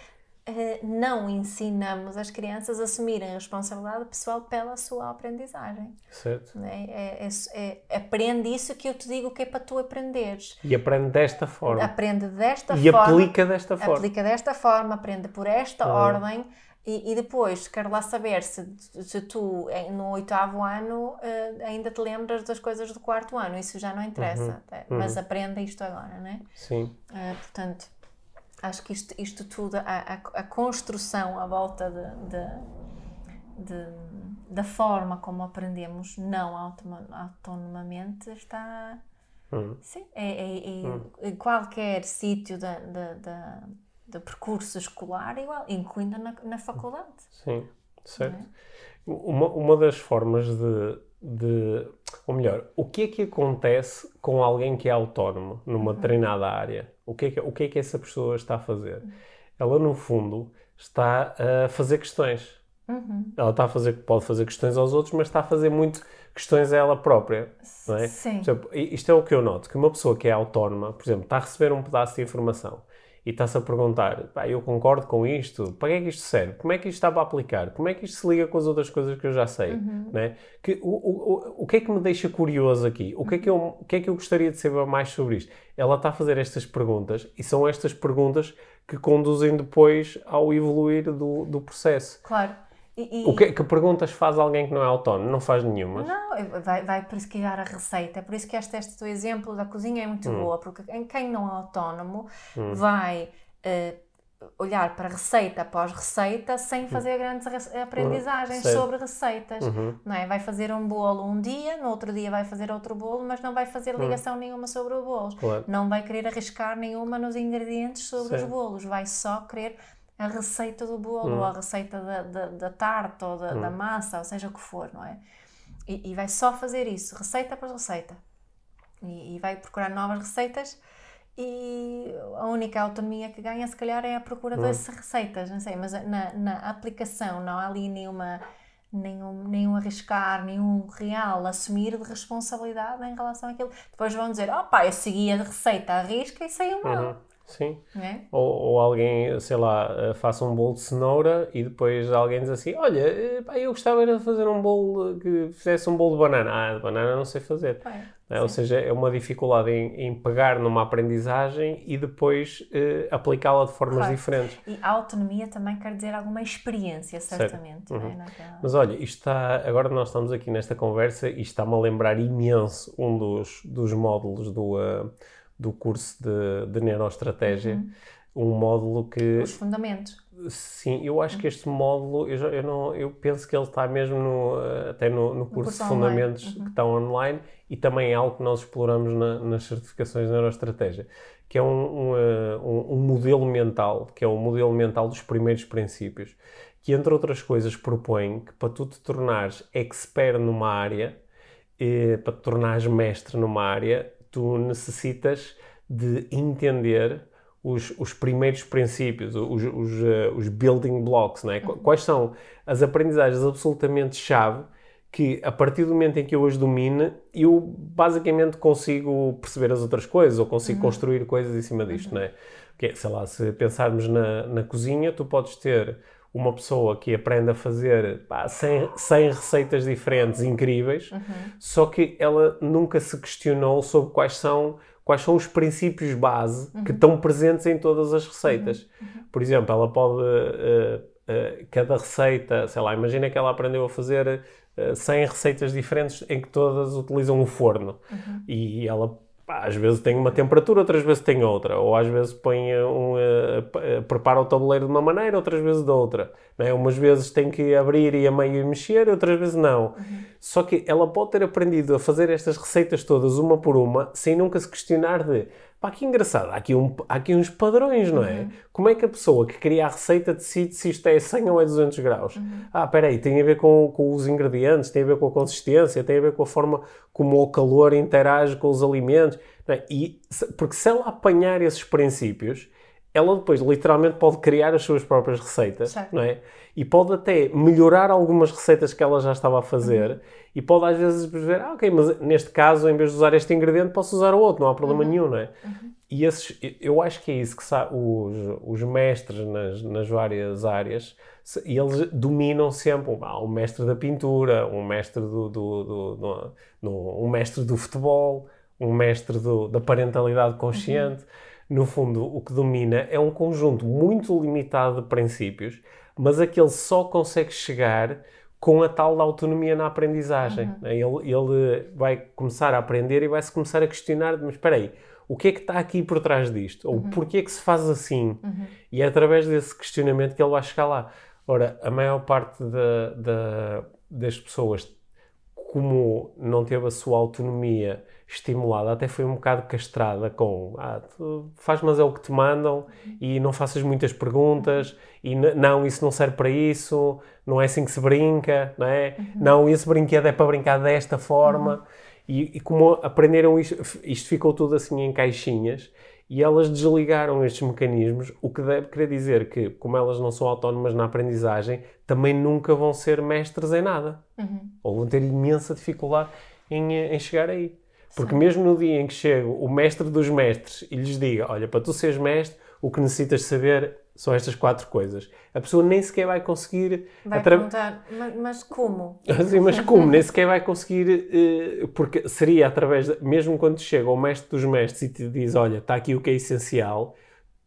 Uh, não ensinamos as crianças a assumirem a responsabilidade pessoal pela sua aprendizagem. Certo. É, é, é, é, aprende isso que eu te digo que é para tu aprenderes. E aprende desta forma. Aprende desta e forma. E aplica desta forma. Aplica desta forma, aprende por esta ah. ordem E, e, depois, quero lá saber se, se tu, no oitavo ano, uh, ainda te lembras das coisas do quarto ano. Isso já não interessa. Uhum. Uhum. Mas aprenda isto agora, não é? Sim. Uh, portanto, acho que isto, isto tudo, a, a, a construção à volta de, de, de, da forma como aprendemos não autonomamente está. Uhum. Sim, é, é, é uhum. em qualquer sítio da, da, da do percurso escolar, igual, incluindo na, na faculdade. Sim, certo. É? Uma, uma das formas de, de. Ou melhor, o que é que acontece com alguém que é autónomo numa uhum. determinada área? O que, é que, o que é que essa pessoa está a fazer? Uhum. Ela, no fundo, está a fazer questões. Uhum. Ela está a fazer, pode fazer questões aos outros, mas está a fazer muito questões a ela própria. Não é? Sim. Exemplo, isto é o que eu noto: que uma pessoa que é autónoma, por exemplo, está a receber um pedaço de informação e está-se a perguntar, pá, eu concordo com isto, para que é que isto serve? Como é que isto está para aplicar? Como é que isto se liga com as outras coisas que eu já sei? Uhum. Né? Que, o, o, o que é que me deixa curioso aqui? O que, é que eu, o que é que eu gostaria de saber mais sobre isto? Ela está a fazer estas perguntas e são estas perguntas que conduzem depois ao evoluir do, do processo. Claro. E, e... O que, que, perguntas faz alguém que não é autónomo? Não faz nenhuma. Não, vai, vai pesquisar a receita. É por isso que este, este teu exemplo da cozinha é muito hum. boa, porque quem não é autónomo hum. vai uh, olhar para receita após receita sem hum. fazer hum. grandes aprendizagens sobre receitas. Uhum. Não é? Vai fazer um bolo um dia, no outro dia vai fazer outro bolo, mas não vai fazer hum. ligação nenhuma sobre o bolo. Claro. Não vai querer arriscar nenhuma nos ingredientes sobre os bolos. Vai só querer a receita do bolo, hum. ou a receita da, da, da tarte, ou da, hum. da, massa, ou seja o que for, não é? E, e vai só fazer isso, receita após receita. E, e, vai procurar novas receitas e a única autonomia que ganha, se calhar, é a procura hum. dessas receitas, não sei, mas na, na aplicação não há ali nenhuma nenhum, nenhum arriscar, nenhum real assumir de responsabilidade em relação àquilo. Depois vão dizer, oh pá, eu segui a receita à risca e saiu mal. Uhum. Sim. É? Ou, ou, alguém, sei lá, eh, faça um bolo de cenoura e depois alguém diz assim: Olha, eh, pá, eu gostava de fazer um bolo que fizesse um bolo de banana. Ah, de banana não sei fazer. É, ou seja, é uma dificuldade em, em, pegar numa aprendizagem e depois eh, aplicá-la de formas claro. diferentes. E a autonomia também quer dizer alguma experiência, certamente. Uhum. É? Mas olha, isto está, agora nós estamos aqui nesta conversa e está-me a lembrar imenso um dos, dos módulos do. Uh, do curso de, de neuroestratégia, uhum. um módulo que... Os fundamentos. Sim, eu acho que este módulo, eu, já, eu, não, eu penso que ele está mesmo no, até no, no curso, curso de fundamentos uhum. que está online e também é algo que nós exploramos na, nas certificações de neuroestratégia, que é um, um, uh, um, um modelo mental, que é o modelo mental dos primeiros princípios, que entre outras coisas propõe que para tu te tornares expert numa área, eh, para te tornares mestre numa área, tu necessitas de entender os, os primeiros princípios, os, os, uh, os building blocks, não é? Uhum. Quais são as aprendizagens absolutamente chave que, a partir do momento em que eu as domine, eu basicamente consigo perceber as outras coisas ou consigo uhum. construir coisas em cima disto, uhum. não é? Porque, sei lá, se pensarmos na, na cozinha, tu podes ter uma pessoa que aprende a fazer pá, 100, 100 receitas diferentes incríveis, uhum. só que ela nunca se questionou sobre quais são, quais são os princípios base uhum. que estão presentes em todas as receitas. Uhum. uhum. Por exemplo, ela pode. Uh, uh, cada receita, sei lá, imagina que ela aprendeu a fazer uh, 100 receitas diferentes em que todas utilizam o forno. Uhum. E ela às vezes tem uma temperatura, outras vezes tem outra. Ou às vezes põe um, uh, prepara o tabuleiro de uma maneira, outras vezes de outra. Não é? Umas vezes tem que abrir e a meio mexer, outras vezes não. Uhum. Só que ela pode ter aprendido a fazer estas receitas todas uma por uma, sem nunca se questionar de Pá, que engraçado, há aqui, um, há aqui uns padrões, não é? Uhum. Como é que a pessoa que cria a receita decide se isto é 100 ou é 200 graus? Uhum. Ah, espera aí, tem a ver com, com os ingredientes, tem a ver com a consistência, tem a ver com a forma como o calor interage com os alimentos. É? E, porque se ela apanhar esses princípios, ela depois literalmente pode criar as suas próprias receitas, certo. não é? E pode até melhorar algumas receitas que ela já estava a fazer uhum. e pode às vezes perceber, ah, ok, mas neste caso, em vez de usar este ingrediente, posso usar o outro, não há problema uhum. nenhum, não é? Uhum. E esses, eu acho que é isso que os, os mestres nas, nas várias áreas, eles dominam sempre um, um mestre da pintura, um mestre do, do, do, do, do um mestre do futebol, um mestre do, da parentalidade consciente. Uhum no fundo, o que domina é um conjunto muito limitado de princípios, mas a que ele só consegue chegar com a tal da autonomia na aprendizagem. Uhum. Ele, ele vai começar a aprender e vai-se começar a questionar, mas espera aí, o que é que está aqui por trás disto? Ou uhum. porquê é que se faz assim? Uhum. E é através desse questionamento que ele vai chegar lá. Ora, a maior parte da, da, das pessoas, como não teve a sua autonomia estimulada, até foi um bocado castrada com ah, faz mas é o que te mandam e não faças muitas perguntas e não, isso não serve para isso, não é assim que se brinca, não é? Uhum. Não, esse brinquedo é para brincar desta forma. Uhum. E, e, como aprenderam isto, isto ficou tudo assim em caixinhas e elas desligaram estes mecanismos, o que deve querer dizer que, como elas não são autónomas na aprendizagem, também nunca vão ser mestres em nada. Uhum. Ou vão ter imensa dificuldade em, em chegar aí. Porque Sim. mesmo no dia em que chega o mestre dos mestres e lhes diga: Olha, para tu seres mestre, o que necessitas saber são estas quatro coisas. A pessoa nem sequer vai conseguir. Vai atra... perguntar, mas, mas como? Sim, mas como? nem sequer vai conseguir. Uh, porque seria através. De, mesmo quando chega o mestre dos mestres e te diz: Olha, está aqui o que é essencial,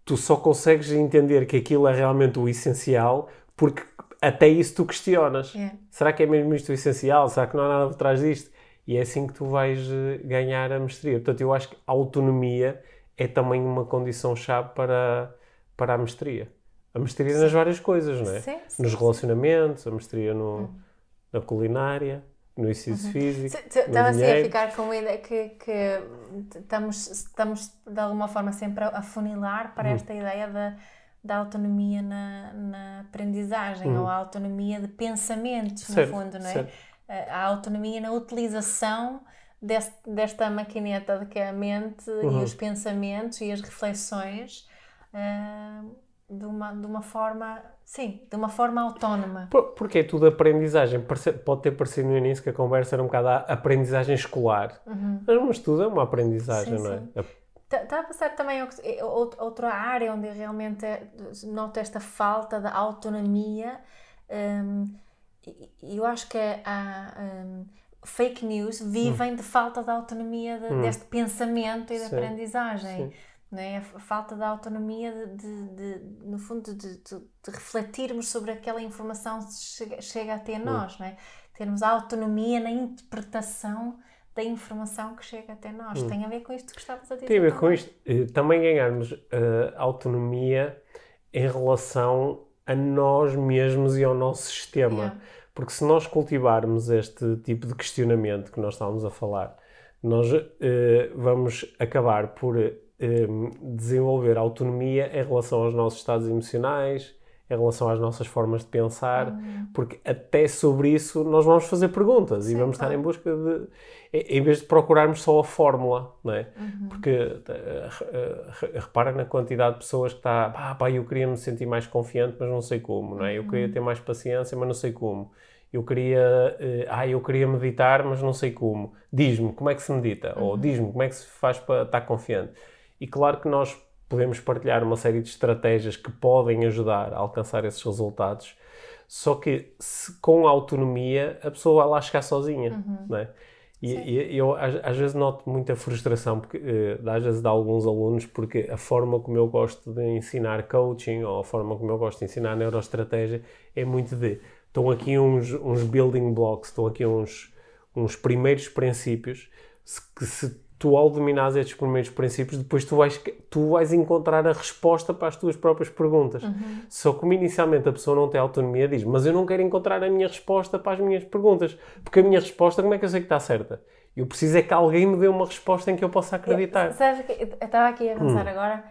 tu só consegues entender que aquilo é realmente o essencial porque até isso tu questionas. É. Será que é mesmo isto o essencial? Será que não há nada por trás disto? E é assim que tu vais eh, ganhar a mestria. Portanto, eu acho que a autonomia é também uma condição-chave para, para a mestria. A mestria sim. nas várias coisas, não é? Sim, sim, Nos relacionamentos, a mestria no, uhum. na culinária, no exercício uhum. físico. Estava assim a ficar com a ideia que, que estamos, estamos de alguma forma sempre a funilar para uhum. esta ideia da, da autonomia na, na aprendizagem ou a autonomia de pensamentos, no fundo, não é? Certo a autonomia na utilização deste, desta maquineta de que é a mente uhum. e os pensamentos e as reflexões uh, de, uma, de uma forma, sim, de uma forma autónoma. Por, porque é tudo aprendizagem. Pode ter parecido no início que a conversa era um bocado a aprendizagem escolar. Uhum. Mas tudo é uma aprendizagem, sim, não é? Está tá a passar também outra área onde realmente noto esta falta de autonomia. Um, eu acho que há um, fake news vivem hum. de falta de autonomia de, hum. deste pensamento e de aprendizagem. Não é? A falta de autonomia de, de, de no fundo, de, refletirmos sobre aquela informação que chega, chega até hum. nós, não é? Termos autonomia na interpretação da informação que chega até nós. Hum. Tem a ver com isto que estavas a dizer. Tem a ver com isto. Eh, também ganharmos uh, autonomia em relação a nós mesmos e ao nosso sistema. Yeah. Porque se nós cultivarmos este tipo de questionamento que nós estávamos a falar, nós uh, vamos acabar por uh, desenvolver autonomia em relação aos nossos estados emocionais, em relação às nossas formas de pensar, uhum. porque até sobre isso nós vamos fazer perguntas Sim, e vamos claro. estar em busca de. Em vez de procurarmos só a fórmula, não é? Uhum. Porque uh, repara na quantidade de pessoas que está, pá, pá, eu queria me sentir mais confiante, mas não sei como, não é? Eu queria uhum. ter mais paciência, mas não sei como. Eu queria, ah, eu queria meditar, mas não sei como. Diz-me como é que se medita, ou uhum. diz-me como é que se faz para estar confiante. E claro que nós podemos partilhar uma série de estratégias que podem ajudar a alcançar esses resultados. Só que se, com autonomia a pessoa vai lá chegar sozinha, uhum. não é? E, e, eu às, às, vezes noto muita frustração, porque, uh, às vezes de alguns alunos, porque a forma como eu gosto de ensinar coaching ou a forma como eu gosto de ensinar neuroestratégia é muito de estão aqui uns, uns building blocks, estão aqui uns, uns primeiros princípios que se tu ao dominares estes primeiros princípios, depois tu vais, tu vais encontrar a resposta para as tuas próprias perguntas. Uhum. Só como inicialmente a pessoa não tem autonomia, diz, mas eu não quero encontrar a minha resposta para as minhas perguntas, porque a minha resposta, como é que eu sei que está certa? Eu preciso é que alguém me dê uma resposta em que eu possa acreditar. Eu, sabes, eu estava aqui a pensar hum. agora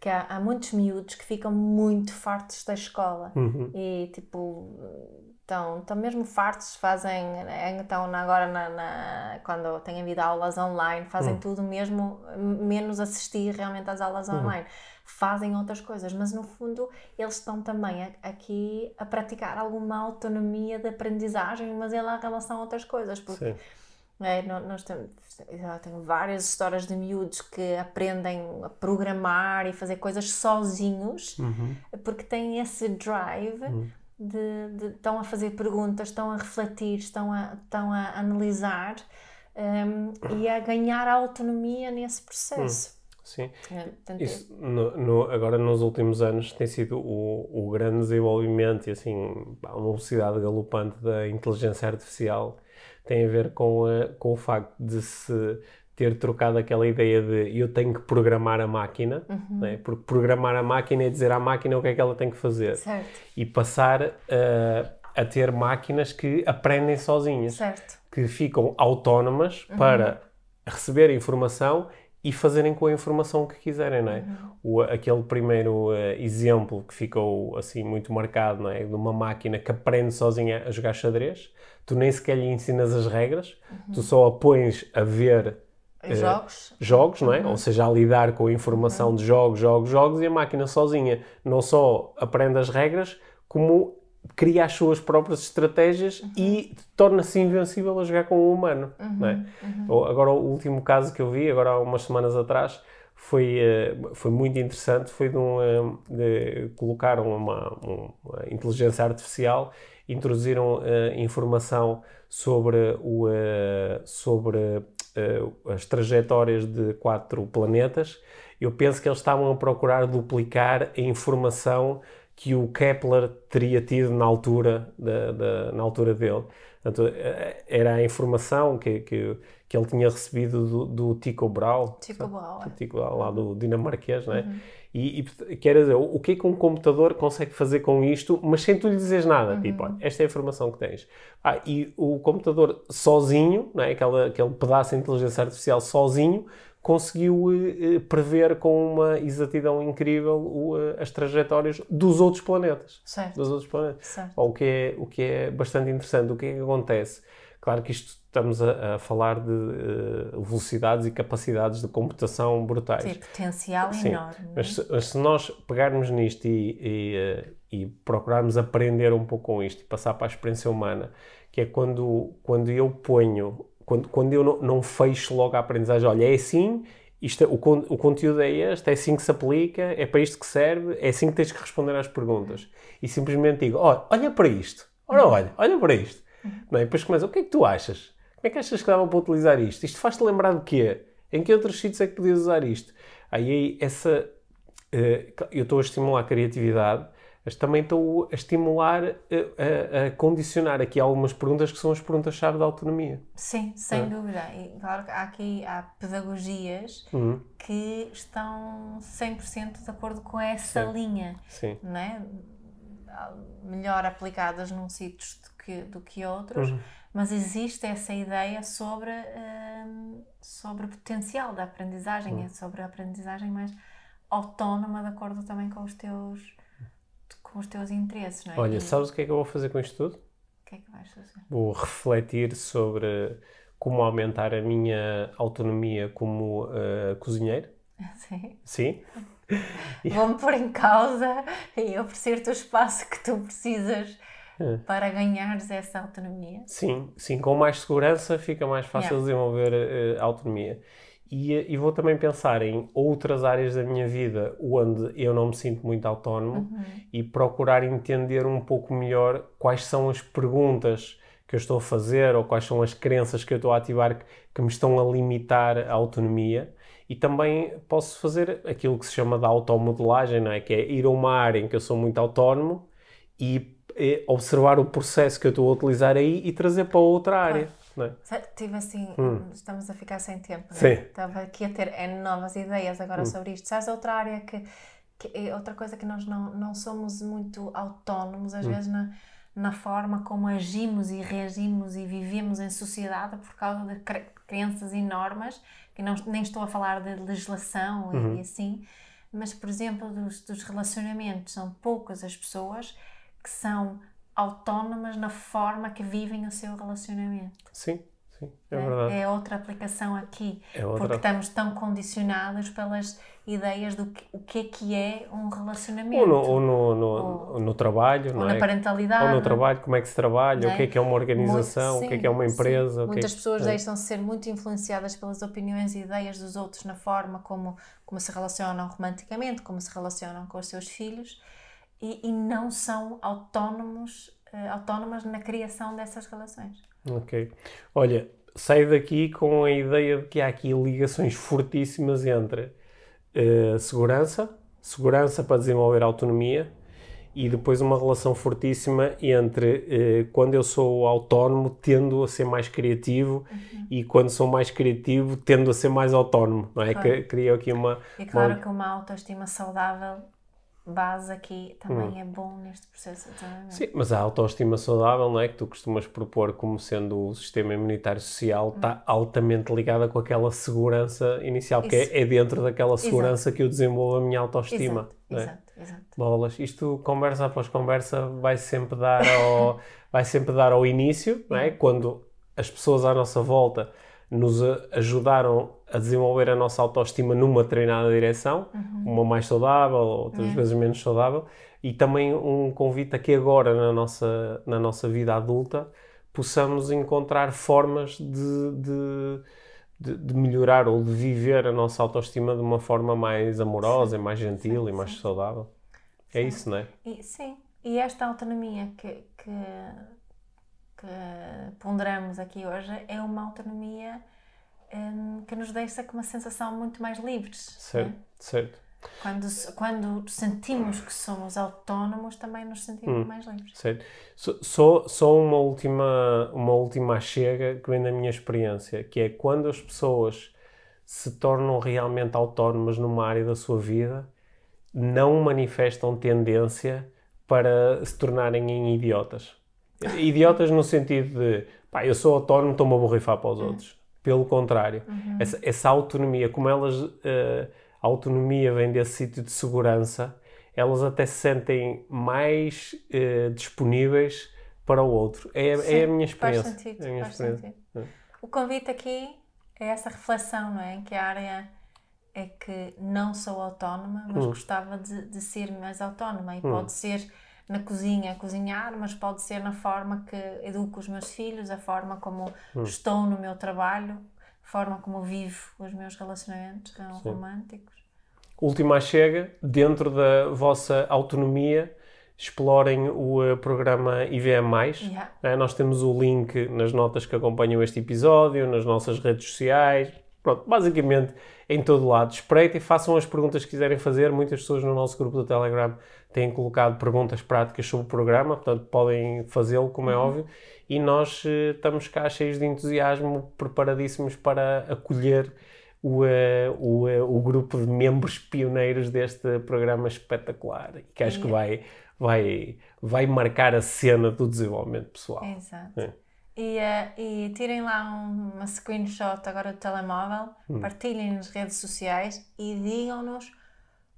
que há, há, muitos miúdos que ficam muito fartos da escola uhum. e tipo estão, estão mesmo fartos, fazem, então agora na, na, quando têm havido aulas online, fazem uhum. tudo mesmo, menos assistir realmente às aulas uhum. online. Fazem outras coisas, mas no fundo eles estão também aqui a praticar alguma autonomia de aprendizagem, mas lá em relação a outras coisas, porque é, nós temos, eu tenho várias histórias de miúdos que aprendem a programar e fazer coisas sozinhos, uhum. porque têm esse drive uhum de, de, estão a fazer perguntas, estão a refletir, estão a, estão a analisar um, e a ganhar autonomia nesse processo. Hum. Sim. É, Isso, no, no, agora, nos últimos anos, tem sido o, o grande desenvolvimento e assim, uma velocidade galopante da inteligência artificial tem a ver com, a, com o facto de se ter trocado aquela ideia de eu tenho que programar a máquina, uhum. né? porque programar a máquina é dizer à máquina o que é que ela tem que fazer. Certo. E passar uh, a ter máquinas que aprendem sozinhas. Certo. Que ficam autónomas uhum. para receber a informação e fazerem com a informação que quiserem, não é? Uhum. O, aquele primeiro uh, exemplo que ficou assim muito marcado, não é? De uma máquina que aprende sozinha a jogar xadrez, tu nem sequer lhe ensinas as regras, uhum. tu só a pões a ver jogos. jogos, não é? Uhum. Ou seja, a lidar com a informação uhum. de jogos, jogos, jogos, e a máquina sozinha não só aprende as regras, como cria as suas próprias estratégias uhum. e torna-se invencível a jogar com o humano. Uhum. É? Uhum. Agora, o último caso que eu vi, agora há umas semanas atrás, foi, eh, foi muito interessante. Foi de, um, eh, de colocaram uma, uma, inteligência artificial, introduziram uh, informação sobre, o, uh, sobre as trajetórias de quatro planetas. Eu penso que eles estavam a procurar duplicar a informação que o Kepler teria tido na altura, da, da, na altura dele. Portanto, eh, era a informação que, que, que ele tinha recebido do, do Tycho Brahe, Tycho Brahe lá do dinamarquês, não é? Uhum. E, e quer dizer, o que é que um computador consegue fazer com isto, mas sem tu lhe dizeres nada? Uhum. Tipo, olha, esta é a informação que tens. Ah, e o computador sozinho, não é? Aquela, aquele pedaço de inteligência artificial sozinho, conseguiu eh, prever com uma exatidão incrível o, eh, as trajetórias dos outros planetas. Certo. Dos outros planetas. Certo. O, que é, o que é bastante interessante. O que é que acontece? Claro que isto estamos a, a falar de uh, velocidades e capacidades de computação brutais. Tem potencial Sim. enorme. Mas se, mas se, nós pegarmos nisto e, e, uh, e, procurarmos aprender um pouco com isto e passar para a experiência humana, que é quando, quando eu ponho quando, quando eu não, não fecho logo a aprendizagem, olha, é assim, isto, é, o, o conteúdo é este, é assim que se aplica, é para isto que serve, é assim que tens que responder às perguntas. E simplesmente digo, olha, olha para isto, olha, olha, olha para isto. Não é? Depois começa, o que é que tu achas? Como é que achas que dava para utilizar isto? Isto faz-te lembrar de quê? Em que outros sítios é que podias usar isto? Aí essa... Uh, eu estou a estimular a criatividade, mas também estou a estimular, a, a, a, condicionar aqui algumas perguntas que são as perguntas-chave da autonomia. Sim, sem é. dúvida. E claro que há aqui há pedagogias uhum. que estão 100% de acordo com essa Sim. linha. Sim. Não é? Melhor aplicadas num sítio do que, do que outros, uhum. mas existe essa ideia sobre, um, sobre o potencial da aprendizagem, uhum. sobre a aprendizagem mais autónoma de acordo também com os teus com os teus interesses, não é? Olha, sabes o que é que eu vou fazer com isto tudo? O que é que vais fazer? Vou refletir sobre como aumentar a minha autonomia como uh, cozinheiro. Sim. Sim. Vou-me pôr em causa e oferecer-te o espaço que tu precisas é. para ganhares essa autonomia. Sim, sim, com mais segurança fica mais fácil yeah. desenvolver uh, autonomia. E, e, vou também pensar em outras áreas da minha vida onde eu não me sinto muito autónomo uhum. e procurar entender um pouco melhor quais são as perguntas que eu estou a fazer ou quais são as crenças que eu estou a ativar que, que me estão a limitar a autonomia. E também posso fazer aquilo que se chama de automodelagem, não é? Que é ir a uma área em que eu sou muito autónomo e, e observar o processo que eu estou a utilizar aí e trazer para outra área. Claro. É? Tive assim, hum. estamos a ficar sem tempo. Né? Sim. Estava aqui a ter novas ideias agora hum. sobre isto. Sabes outra área que, que é outra coisa que nós não, não somos muito autónomos, às hum. vezes, na, na forma como agimos e reagimos e vivemos em sociedade por causa de crenças e normas, que não, nem estou a falar de legislação uhum. e, assim, mas, por exemplo, dos, dos relacionamentos. São poucas as pessoas que são autónomas na forma que vivem o seu relacionamento. Sim, sim, é, é verdade. É outra aplicação aqui, é outra... porque estamos tão condicionados pelas ideias do que, o que é que é um relacionamento. Ou no, ou no, no, ou, no trabalho, ou na é? parentalidade. Ou no trabalho, como é que se trabalha, o que é que é uma organização, muito, sim, o que é que é uma empresa. Muitas é pessoas é. deixam-se ser muito influenciadas pelas opiniões e ideias dos outros na forma como, como se relacionam romanticamente, como se relacionam com os seus filhos e, e não são autónomos, uh, autónomas na criação dessas relações. Ok. Olha, saio daqui com a ideia de que há aqui ligações fortíssimas entre uh, segurança, segurança para desenvolver autonomia e depois uma relação fortíssima entre eh, quando eu sou autónomo tendo a ser mais criativo uhum. e quando sou mais criativo tendo a ser mais autónomo, não é? Claro. Que, crio aqui uma... E claro uma... que uma autoestima saudável base aqui também hum. é bom neste processo de treinamento. Sim, mas a autoestima saudável, não é? Que tu costumas propor como sendo o sistema imunitário social, hum. está altamente ligada com aquela segurança inicial, que é, é, dentro daquela segurança exato. que eu desenvolvo a minha autoestima. Exato, é? exato, exato. Bolas, isto conversa após conversa vai sempre dar ao, vai sempre dar ao início, não é? Quando as pessoas à nossa volta nos ajudaram a desenvolver a nossa autoestima numa treinada direção, uhum. uma mais saudável, outras é. vezes menos saudável, e também um convite a que agora na nossa, na nossa vida adulta possamos encontrar formas de, de, de, de melhorar ou de viver a nossa autoestima de uma forma mais amorosa, sim. mais gentil sim, e mais sim. saudável. É isso, não é? E, sim, e esta autonomia que, que que ponderamos aqui hoje é uma autonomia um, que nos deixa com uma sensação muito mais livres. Certo, né? certo. Quando, quando sentimos que somos autónomos, também nos sentimos hum, mais livres. Certo. Só, só uma última, uma última chega que vem da minha experiência, que é quando as pessoas se tornam realmente autónomas numa área da sua vida, não manifestam tendência para se tornarem em idiotas. Idiotas no sentido de, pá, eu sou autónomo, estou-me a borrifar para os hum. outros. Pelo contrário, uhum. essa, essa, autonomia, como elas, uh, a autonomia vem desse sítio de segurança, elas até se sentem mais uh, disponíveis para o outro. É, Sim, é a minha experiência. Faz sentido, é minha faz experiência. sentido. É. O convite aqui é essa reflexão, não é? Em que a área é que não sou autónoma, mas hum. gostava de, de, ser mais autónoma e hum. pode ser na cozinha a cozinhar, mas pode ser na forma que educo os meus filhos, a forma como hum. estou no meu trabalho, a forma como vivo os meus relacionamentos românticos. Última chega, dentro da vossa autonomia, explorem o uh, programa IVM+. Yeah. É, nós temos o link nas notas que acompanham este episódio, nas nossas redes sociais, pronto, basicamente em todo lado. Espreitem, façam as perguntas que quiserem fazer. Muitas pessoas no nosso grupo do Telegram têm colocado perguntas práticas sobre o programa, portanto podem fazê-lo, como é uhum. óbvio, e nós uh, estamos cá cheios de entusiasmo, preparadíssimos para acolher o, uh, o, uh, o grupo de membros pioneiros deste programa espetacular, que acho que vai, vai, vai marcar a cena do desenvolvimento pessoal. Exato. É. E, e tirem lá um, uma screenshot agora do telemóvel, hum. partilhem nas redes sociais e digam-nos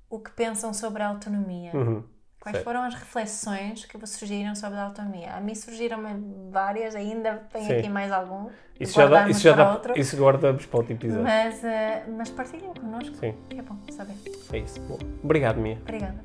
o que pensam sobre a autonomia. Uhum. Quais certo. foram as reflexões que vos surgiram sobre a autonomia? A mim surgiram várias, ainda tenho Sim. aqui mais algum. Isso já, dá, isso já dá, outro. Isso guardamos para outro episódio. Mas, uh, mas partilhem connosco. Sim. É bom saber. É isso. Bom, obrigado, Mia. Obrigada.